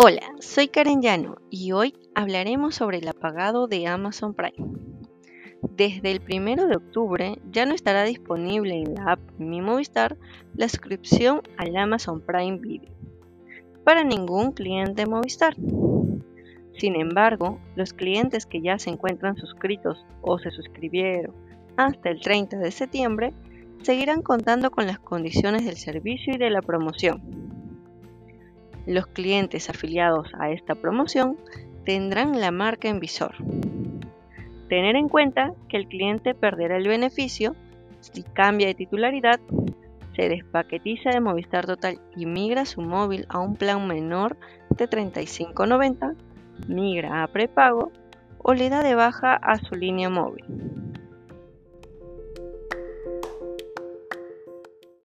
Hola, soy Karen Llano y hoy hablaremos sobre el apagado de Amazon Prime. Desde el 1 de octubre ya no estará disponible en la app Mi Movistar la suscripción al Amazon Prime Video para ningún cliente Movistar. Sin embargo, los clientes que ya se encuentran suscritos o se suscribieron hasta el 30 de septiembre seguirán contando con las condiciones del servicio y de la promoción. Los clientes afiliados a esta promoción tendrán la marca en visor. Tener en cuenta que el cliente perderá el beneficio si cambia de titularidad, se despaquetiza de Movistar Total y migra su móvil a un plan menor de 35.90, migra a prepago o le da de baja a su línea móvil.